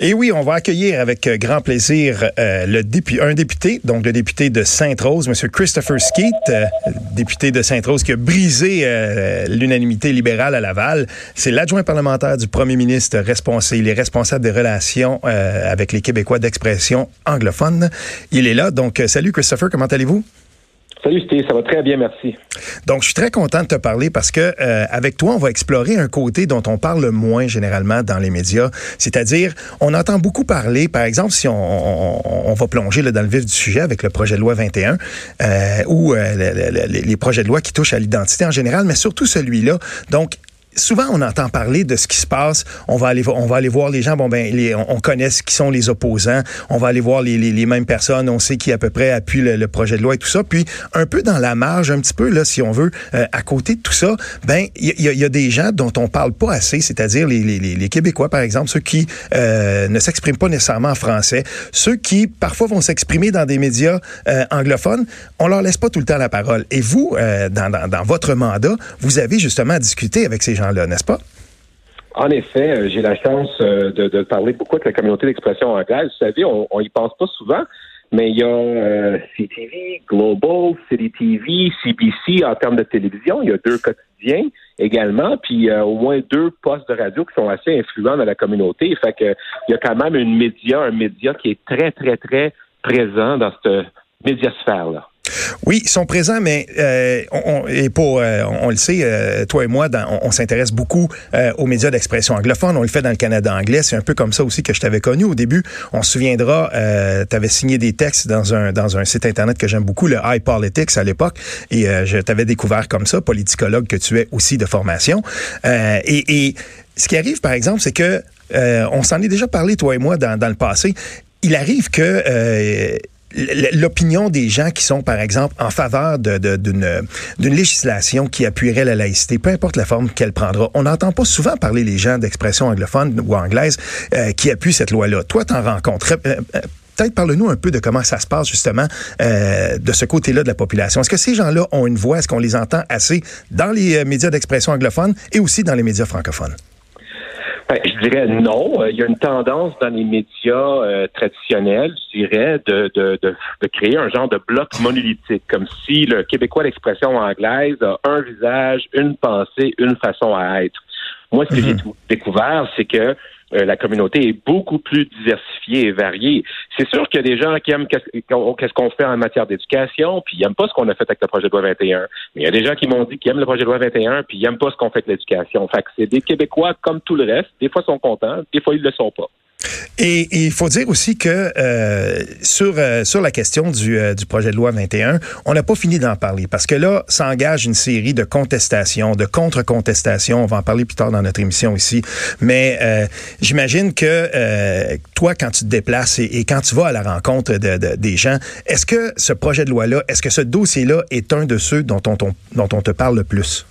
Et oui, on va accueillir avec euh, grand plaisir euh, le dépu un député, donc le député de Sainte-Rose, M. Christopher Skeet, euh, député de Sainte-Rose qui a brisé euh, l'unanimité libérale à Laval. C'est l'adjoint parlementaire du premier ministre. Il est responsable des relations euh, avec les Québécois d'expression anglophone. Il est là. Donc, euh, salut Christopher, comment allez-vous? Salut Steve, ça va très bien, merci. Donc, je suis très content de te parler parce que euh, avec toi, on va explorer un côté dont on parle moins généralement dans les médias, c'est-à-dire on entend beaucoup parler, par exemple, si on, on, on va plonger dans le vif du sujet avec le projet de loi 21 euh, ou euh, le, le, le, les projets de loi qui touchent à l'identité en général, mais surtout celui-là. Donc, souvent on entend parler de ce qui se passe. On va aller, voir les gens. Bon ben, on, connaît ce qui sont les opposants. On va aller voir les, mêmes personnes. On sait qui à peu près appuie le, projet de loi et tout ça. Puis un peu dans la marge, un petit peu là, si on veut, euh, à côté de tout ça, ben il y, a des gens dont on parle pas assez, c'est-à-dire les, Québécois par exemple, ceux qui euh, ne s'expriment pas nécessairement en français, ceux qui parfois vont s'exprimer dans des médias euh, anglophones. On leur laisse pas tout le temps la parole. Et vous, dans, dans votre mandat, vous avez justement discuté avec ces gens là n'est-ce pas? En effet, euh, j'ai la chance euh, de, parler beaucoup avec la communauté d'expression anglaise. Vous savez, on, on y pense pas souvent, mais il y a euh, CTV, Global, City TV, CBC en termes de télévision. Il y a deux quotidiens également, puis euh, au moins deux postes de radio qui sont assez influents dans la communauté. Fait que il y a quand même une média, un média qui est très, très, très présent dans cette médiasphère-là. Oui, ils sont présents, mais euh, on, et pour, euh, on, le sait, euh, toi et moi, on, s'intéresse beaucoup euh, aux médias d'expression anglophone. On le fait dans le Canada anglais. C'est un peu comme ça aussi que je t'avais connu au début. On se souviendra, euh, tu avais signé des textes dans un dans un site internet que j'aime beaucoup, le High Politics à l'époque, et je t'avais découvert comme ça, politicologue que tu es aussi de formation. et, et ce qui arrive, par exemple, c'est que on s'en est déjà parlé toi et moi dans, dans le passé. Il arrive que l'opinion des gens qui sont, par exemple, en faveur d'une législation qui appuierait la laïcité, peu importe la forme qu'elle prendra. On n'entend pas souvent parler les gens d'expression anglophone ou anglaise euh, qui appuient cette loi-là. Toi, t'en rencontres. Euh, Peut-être parle-nous un peu de comment ça se passe justement euh, de ce côté-là de la population. Est-ce que ces gens-là ont une voix? Est-ce qu'on les entend assez dans les médias d'expression anglophone et aussi dans les médias francophones? Ben, je dirais non. Il y a une tendance dans les médias euh, traditionnels, je dirais, de, de, de, de, créer un genre de bloc monolithique, comme si le Québécois l'expression anglaise a un visage, une pensée, une façon à être. Moi, ce que j'ai découvert, c'est que euh, la communauté est beaucoup plus diversifiée et variée. C'est sûr qu'il y a des gens qui aiment qu'est-ce qu'on fait en matière d'éducation, puis ils n'aiment pas ce qu'on a fait avec le projet de loi 21. Mais il y a des gens qui m'ont dit qu'ils aiment le projet de loi 21, puis ils n'aiment pas ce qu'on fait avec l'éducation. Fait que c'est des Québécois comme tout le reste. Des fois, ils sont contents, des fois, ils ne le sont pas. Et, il faut dire aussi que euh, sur euh, sur la question du, euh, du projet de loi 21, on n'a pas fini d'en parler parce que là s'engage une série de contestations, de contre-contestations. On va en parler plus tard dans notre émission ici. Mais euh, j'imagine que euh, toi, quand tu te déplaces et, quand tu vas à la rencontre de, de, des gens, est-ce que ce projet de loi-là, est-ce que ce dossier-là est un de ceux dont on, dont on te parle le plus?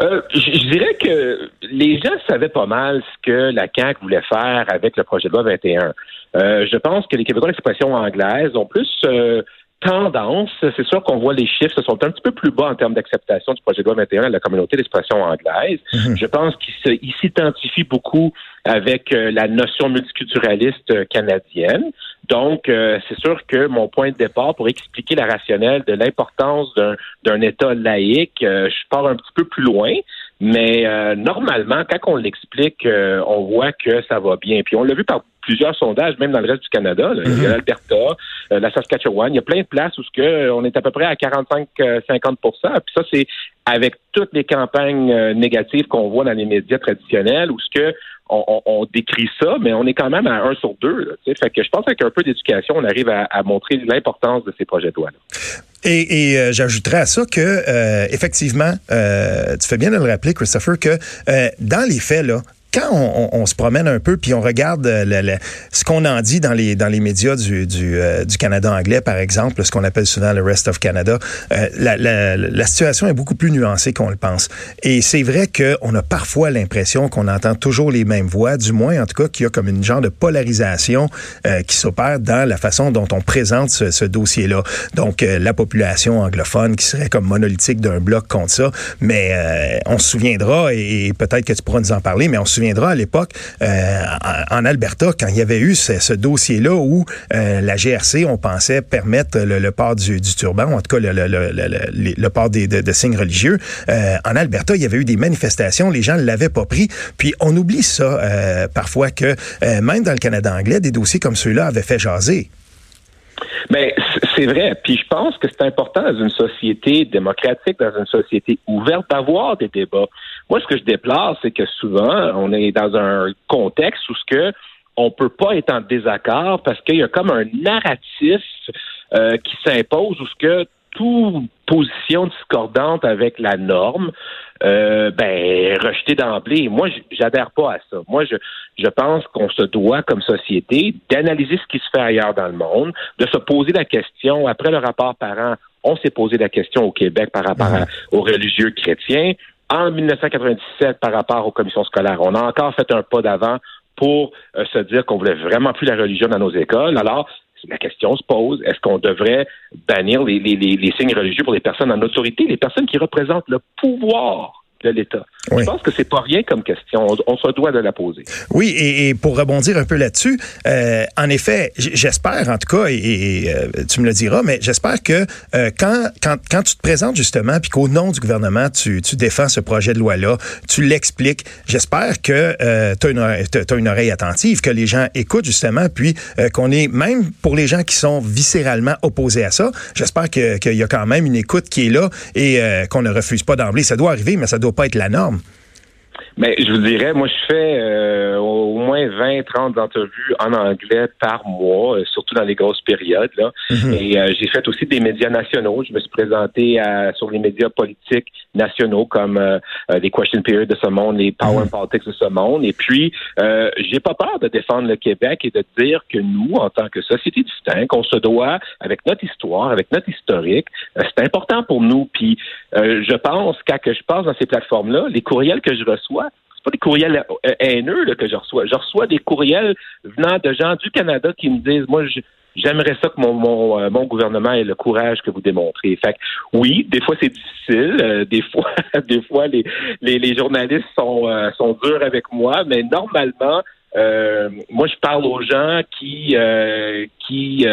Euh, je dirais que les gens savaient pas mal ce que la CAQ voulait faire avec le projet de loi 21. Euh, je pense que les Québécois d'expression anglaise ont plus euh, tendance, c'est sûr qu'on voit les chiffres sont un petit peu plus bas en termes d'acceptation du projet de loi 21 de la communauté d'expression anglaise. Mm-hmm. Je pense qu'ils s'identifient beaucoup avec la notion multiculturaliste canadienne. Donc, euh, c'est sûr que mon point de départ pour expliquer la rationnelle de l'importance d'un État laïque, je pars un petit peu plus loin. Mais euh, normalement, quand on l'explique, euh, on voit que ça va bien. Puis on l'a vu par plusieurs sondages, même dans le reste du Canada. Là. Il y a l'Alberta, euh, la Saskatchewan. Il y a plein de places où ce que on est à peu près à 45-50% Puis ça, c'est avec toutes les campagnes négatives qu'on voit dans les médias traditionnels, où ce que on, on, on, décrit ça, mais on est quand même à un sur deux. Là, fait que je pense qu'avec un peu d'éducation, on arrive à, à montrer l'importance de ces projets de loi. -là. Et, et euh, j'ajouterais à ça que euh, effectivement, euh, tu fais bien de le rappeler, Christopher, que dans les faits là. Quand on, se promène un peu puis on regarde ce qu'on en dit dans les dans les médias du du, du Canada anglais, par exemple, ce qu'on appelle souvent le rest of Canada, la, la, la situation est beaucoup plus nuancée qu'on le pense. Et c'est vrai qu'on a parfois l'impression qu'on entend toujours les mêmes voix, du moins en tout cas qu'il y a comme une genre de polarisation euh, qui s'opère dans la façon dont on présente ce, ce dossier-là. Donc euh, la population anglophone qui serait comme monolithique d'un bloc contre ça, mais euh, on se souviendra et, peut-être que tu pourras nous en parler, mais on se souviendra à l'époque en, Alberta quand il y avait eu ce, dossier-là où la GRC on pensait permettre le, port du, turban, en tout cas le, port des, de, de signes religieux. en Alberta, il y avait eu des manifestations, les gens ne l'avaient pas pris, puis on oublie ça parfois que même dans le Canada anglais, des dossiers comme ceux-là avaient fait jaser. Mais c'est vrai. Puis je pense que c'est important dans une société démocratique, dans une société ouverte, d'avoir des débats. Moi, ce que je déplore, c'est que souvent, on est dans un contexte où ce que on peut pas être en désaccord parce qu'il y a comme un narratif euh, qui s'impose où ce que toute position discordante avec la norme, euh, ben rejeté d'emblée. Moi, j'adhère pas à ça. Moi, je, je pense qu'on se doit, comme société, d'analyser ce qui se fait ailleurs dans le monde, de se poser la question. Après le rapport parent, on s'est posé la question au Québec par rapport aux religieux chrétiens. En 1997, par rapport aux commissions scolaires, on a encore fait un pas d'avant pour euh, se dire qu'on voulait vraiment plus la religion dans nos écoles. Alors, la question se pose, est-ce qu'on devrait bannir les, signes religieux pour les personnes en autorité, les personnes qui représentent le pouvoir? De l'État. Je pense que c'est pas rien comme question. On, se doit de la poser. Oui, et, pour rebondir un peu là-dessus, euh, en effet, j'espère en tout cas, et, euh, tu me le diras, mais j'espère que euh, quand, quand, quand tu te présentes justement, puis qu'au nom du gouvernement, tu, tu défends ce projet de loi-là, tu l'expliques, j'espère que tu as, as, une oreille attentive, que les gens écoutent justement, puis qu'on est, même pour les gens qui sont viscéralement opposés à ça, j'espère qu'il y a quand même une écoute qui est là et qu'on ne refuse pas d'emblée. Ça doit arriver, mais ça pas être la norme. Mais je vous dirais, moi, je fais euh, au moins 20, 30 entrevues en anglais par mois, euh, surtout dans les grosses périodes. Là. Mhm. Et euh, j'ai fait aussi des médias nationaux. Je me suis présenté sur les médias politiques nationaux comme les Question Period de ce monde, les Power mhm. Politics de ce monde. Et puis, j'ai pas peur de défendre le Québec et de dire que nous, en tant que société distincte, on se doit, avec notre histoire, avec notre historique, c'est important pour nous. Puis, je pense qu'à que je passe dans ces plateformes-là, les courriels que je reçois, pas des courriels euh, haineux que je reçois. Je reçois des courriels venant de gens du Canada qui me disent, moi, j'aimerais ça que mon, mon, euh, mon, gouvernement ait le courage que vous démontrez. Fait oui, des fois c'est difficile, euh, des fois, des fois les, les, les journalistes sont, sont durs avec moi, mais normalement, moi je parle aux gens qui qui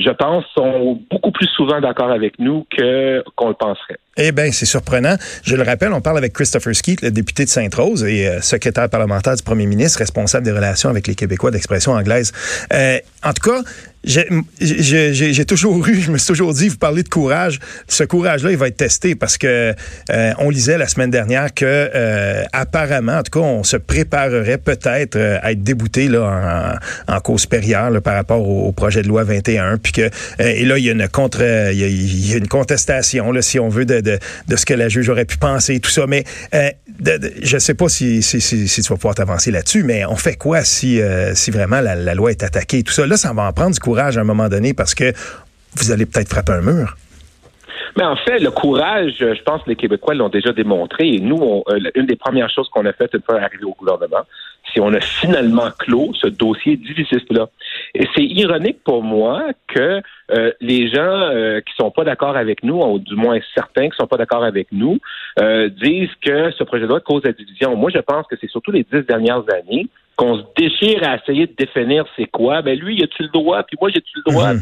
je pense, sont beaucoup plus souvent d'accord avec nous que qu'on le penserait. Eh bien, c'est surprenant. Je le rappelle, on parle avec Christopher Skeet, le député de Sainte-Rose et euh, secrétaire parlementaire du premier ministre, responsable des relations avec les Québécois d'expression anglaise. Euh, en tout cas, j'ai toujours eu, je me suis toujours dit, vous parlez de courage. Ce courage-là, il va être testé parce que euh, on lisait la semaine dernière que euh, apparemment, en tout cas, on se préparerait peut-être euh, à être débouté là en, en cause supérieure par rapport au, projet de loi 21, puis que et là il y a une contre, il y a, une contestation là, si on veut de, de, de, ce que la juge aurait pu penser, tout ça. Mais je sais pas si, tu vas pouvoir t'avancer là-dessus, mais on fait quoi si si vraiment la, loi est attaquée, tout ça? Là, ça va en prendre du courage à un moment donné parce que vous allez peut-être frapper un mur. Mais en fait, le courage, je pense que les Québécois l'ont déjà démontré. Et nous, euh, une des premières choses qu'on a faites une fois arrivé au gouvernement, c'est on a finalement clos ce dossier divisiste-là. Et c'est ironique pour moi que euh, les gens euh, qui sont pas d'accord avec nous, ou du moins certains qui sont pas d'accord avec nous, disent que ce projet de loi cause la division. Moi, je pense que c'est surtout les dix dernières années qu'on se déchire à essayer de définir c'est quoi, ben lui, il a-tu le droit, puis moi, j'ai-tu le droit, mhm.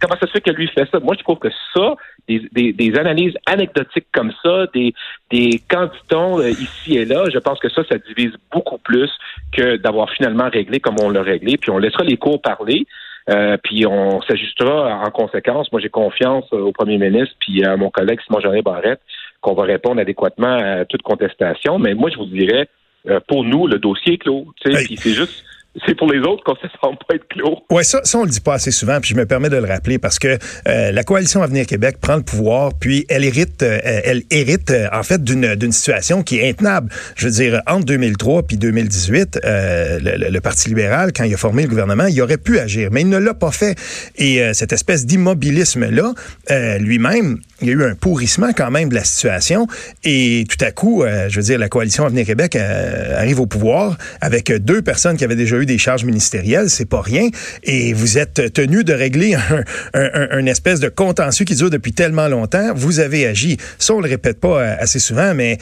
Comment ça se fait que lui fait ça? Moi, je trouve que ça, des, analyses anecdotiques comme ça, des, des candidats euh, ici et là, je pense que ça, ça divise beaucoup plus que d'avoir finalement réglé comme on l'a réglé, puis on laissera les cours parler. Euh, puis on s'ajustera en conséquence. Moi, j'ai confiance au premier ministre puis à mon collègue Simon-Jean Barrette qu'on va répondre adéquatement à toute contestation. Mais moi, je vous dirais, euh, pour nous, le dossier est clos. Puis c'est juste c'est pour les autres qu'on se semble pas être clos. Oui, ça, ça, on le dit pas assez souvent, puis je me permets de le rappeler parce que euh, la coalition Avenir Québec prend le pouvoir, puis elle hérite, euh, elle hérite euh, en fait d'une d'une situation qui est intenable. Je veux dire, entre 2003 puis 2018, le, le, Parti libéral, quand il a formé le gouvernement, il aurait pu agir, mais il ne l'a pas fait. Et cette espèce d'immobilisme-là, lui-même, il y a eu un pourrissement quand même de la situation. Et tout à coup, je veux dire, la coalition Avenir Québec arrive au pouvoir avec deux personnes qui avaient déjà eu des charges ministérielles, c'est pas rien. Et vous êtes tenu de régler un, espèce de contentieux qui dure depuis tellement longtemps. Vous avez agi. Ça, on le répète pas euh, assez souvent, mais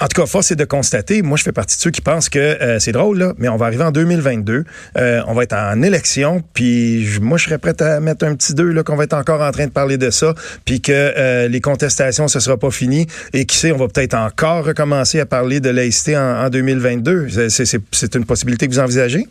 en tout cas, force est de constater, moi je fais partie de ceux qui pensent que euh, c'est drôle, là, mais on va arriver en 2022, euh, on va être en élection, puis moi je serais prêt à mettre un petit deux, là, qu'on va être encore en train de parler de ça, puis que les contestations, ce sera pas fini, et qui sait, on va peut-être encore recommencer à parler de laïcité en, en 2022. C'est une possibilité que vous envisagez?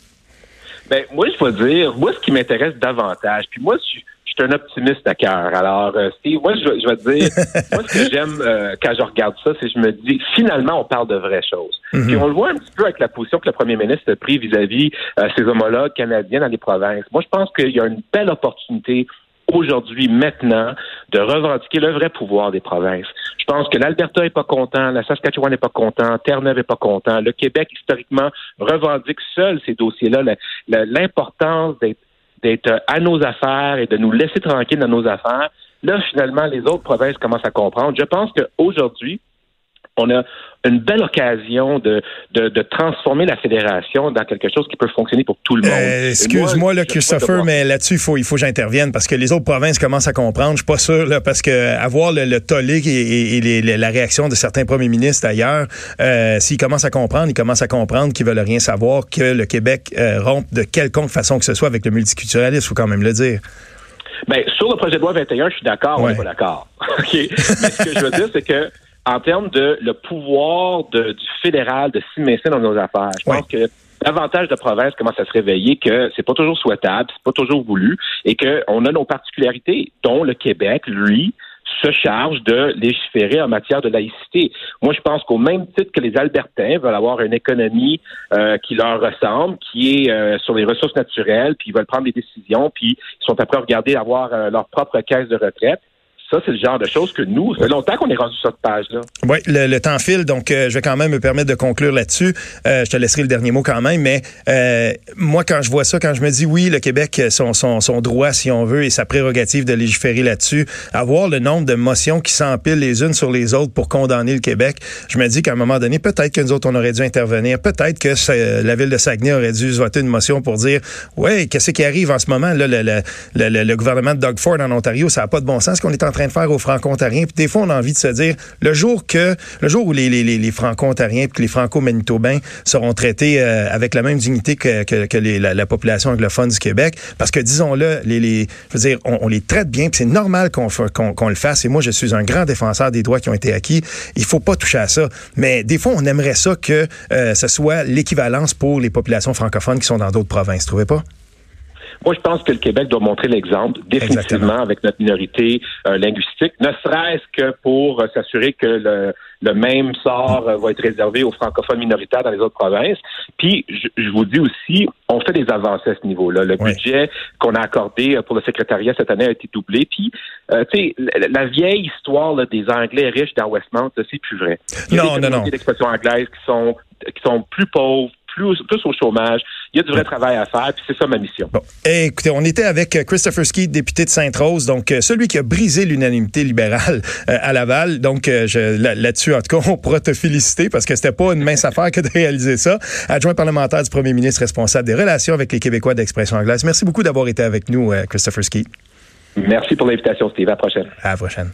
Ben, moi, je vais dire, moi, ce qui m'intéresse davantage, puis moi, je, suis un optimiste à cœur. Alors, euh, Steve, moi, je, je vais te dire, moi, ce que j'aime euh, quand je regarde ça, c'est que je me dis, finalement, on parle de vraies choses. Mhm. Puis on le voit un petit peu avec la position que le premier ministre a pris vis-à-vis euh, ses homologues canadiens dans les provinces. Moi, je pense qu'il y a une belle opportunité aujourd'hui, maintenant, de revendiquer le vrai pouvoir des provinces. Je pense que l'Alberta n'est pas content, la Saskatchewan n'est pas content, Terre-Neuve n'est pas content. Le Québec, historiquement, revendique seul ces dossiers-là. L'importance d'être à nos affaires et de nous laisser tranquilles dans nos affaires. Là, finalement, les autres provinces commencent à comprendre. Je pense qu'aujourd'hui, on a une belle occasion de, de, transformer la fédération dans quelque chose qui peut fonctionner pour tout le monde. Euh, excuse-moi, là, Christopher, mais là-dessus, il faut, il faut que j'intervienne parce que les autres provinces commencent à comprendre. Je suis pas sûr, là, parce que avoir le, le tollé et, la réaction de certains premiers ministres ailleurs, euh, s'ils commencent à comprendre, ils commencent à comprendre qu'ils veulent rien savoir, que le Québec euh, rompe de quelconque façon que ce soit avec le multiculturalisme, il faut quand même le dire. Bien, sur le projet de loi 21, je suis d'accord, on n'est pas d'accord. OK? Mais ce que je veux dire, c'est que en termes de le pouvoir de, du fédéral de s'immiscer dans nos affaires. Je pense que davantage de provinces commencent à se réveiller que c'est pas toujours souhaitable, c'est pas toujours voulu, et qu'on a nos particularités, dont le Québec, lui, se charge de légiférer en matière de laïcité. Moi, je pense qu'au même titre que les Albertains veulent avoir une économie euh, qui leur ressemble, qui est euh, sur les ressources naturelles, puis ils veulent prendre des décisions, puis ils sont après à regarder avoir euh, leur propre caisse de retraite. Ça, c'est le genre de choses que nous, ça fait longtemps qu'on est rendu sur cette page-là. Oui, le, temps file, donc euh, je vais quand même me permettre de conclure là-dessus. Euh, je te laisserai le dernier mot quand même, mais euh, moi, quand je vois ça, quand je me dis oui, le Québec, son, son, son droit, si on veut, et sa prérogative de légiférer là-dessus, avoir le nombre de motions qui s'empilent les unes sur les autres pour condamner le Québec, je me dis qu'à un moment donné, peut-être que nous autres, on aurait dû intervenir, peut-être que la ville de Saguenay aurait dû voter une motion pour dire, ouais, qu'est-ce qui arrive en ce moment? Là, le, le, le, le gouvernement de Doug Ford en Ontario, ça n'a pas de bon sens qu'on est en train de faire aux Franco-Ontariens. Puis des fois, on a envie de se dire, le jour que, le jour où les, Franco-Ontariens puis les Franco-Manitobains seront traités euh, avec la même dignité que, la, population anglophone du Québec, parce que disons-le, les, les, on, les traite bien, puis c'est normal qu'on qu'on le fasse. Et moi, je suis un grand défenseur des droits qui ont été acquis. Il faut pas toucher à ça. Mais des fois, on aimerait ça que euh, ce soit l'équivalence pour les populations francophones qui sont dans d'autres provinces. Trouvez pas? Moi, je pense que le Québec doit montrer l'exemple, définitivement, avec notre minorité euh, linguistique, ne serait-ce que pour euh, s'assurer que le, le, même sort euh, va être réservé aux francophones minoritaires dans les autres provinces. Puis, je, vous dis aussi, on fait des avancées à ce niveau-là. Le budget qu'on a accordé pour le secrétariat cette année a été doublé. Puis, tu sais, la, vieille histoire des Anglais riches dans Westmount, c'est plus vrai. Il y a non, des non, non. d'expression anglaise qui sont qui sont plus pauvres, plus, au chômage. Il y a du vrai travail à faire, puis c'est ça ma mission. Bon. Eh, écoutez, on était avec euh, Christopher Ski, député de Sainte-Rose, donc euh, celui qui a brisé l'unanimité libérale euh, à Laval. Donc là-dessus, en tout cas, on pourra te féliciter parce que c'était pas une mince affaire que de réaliser ça. Adjoint parlementaire du premier ministre responsable des relations avec les Québécois d'expression anglaise. Merci beaucoup d'avoir été avec nous, Christopher Ski. Merci pour l'invitation, Steve. À la prochaine. À la prochaine.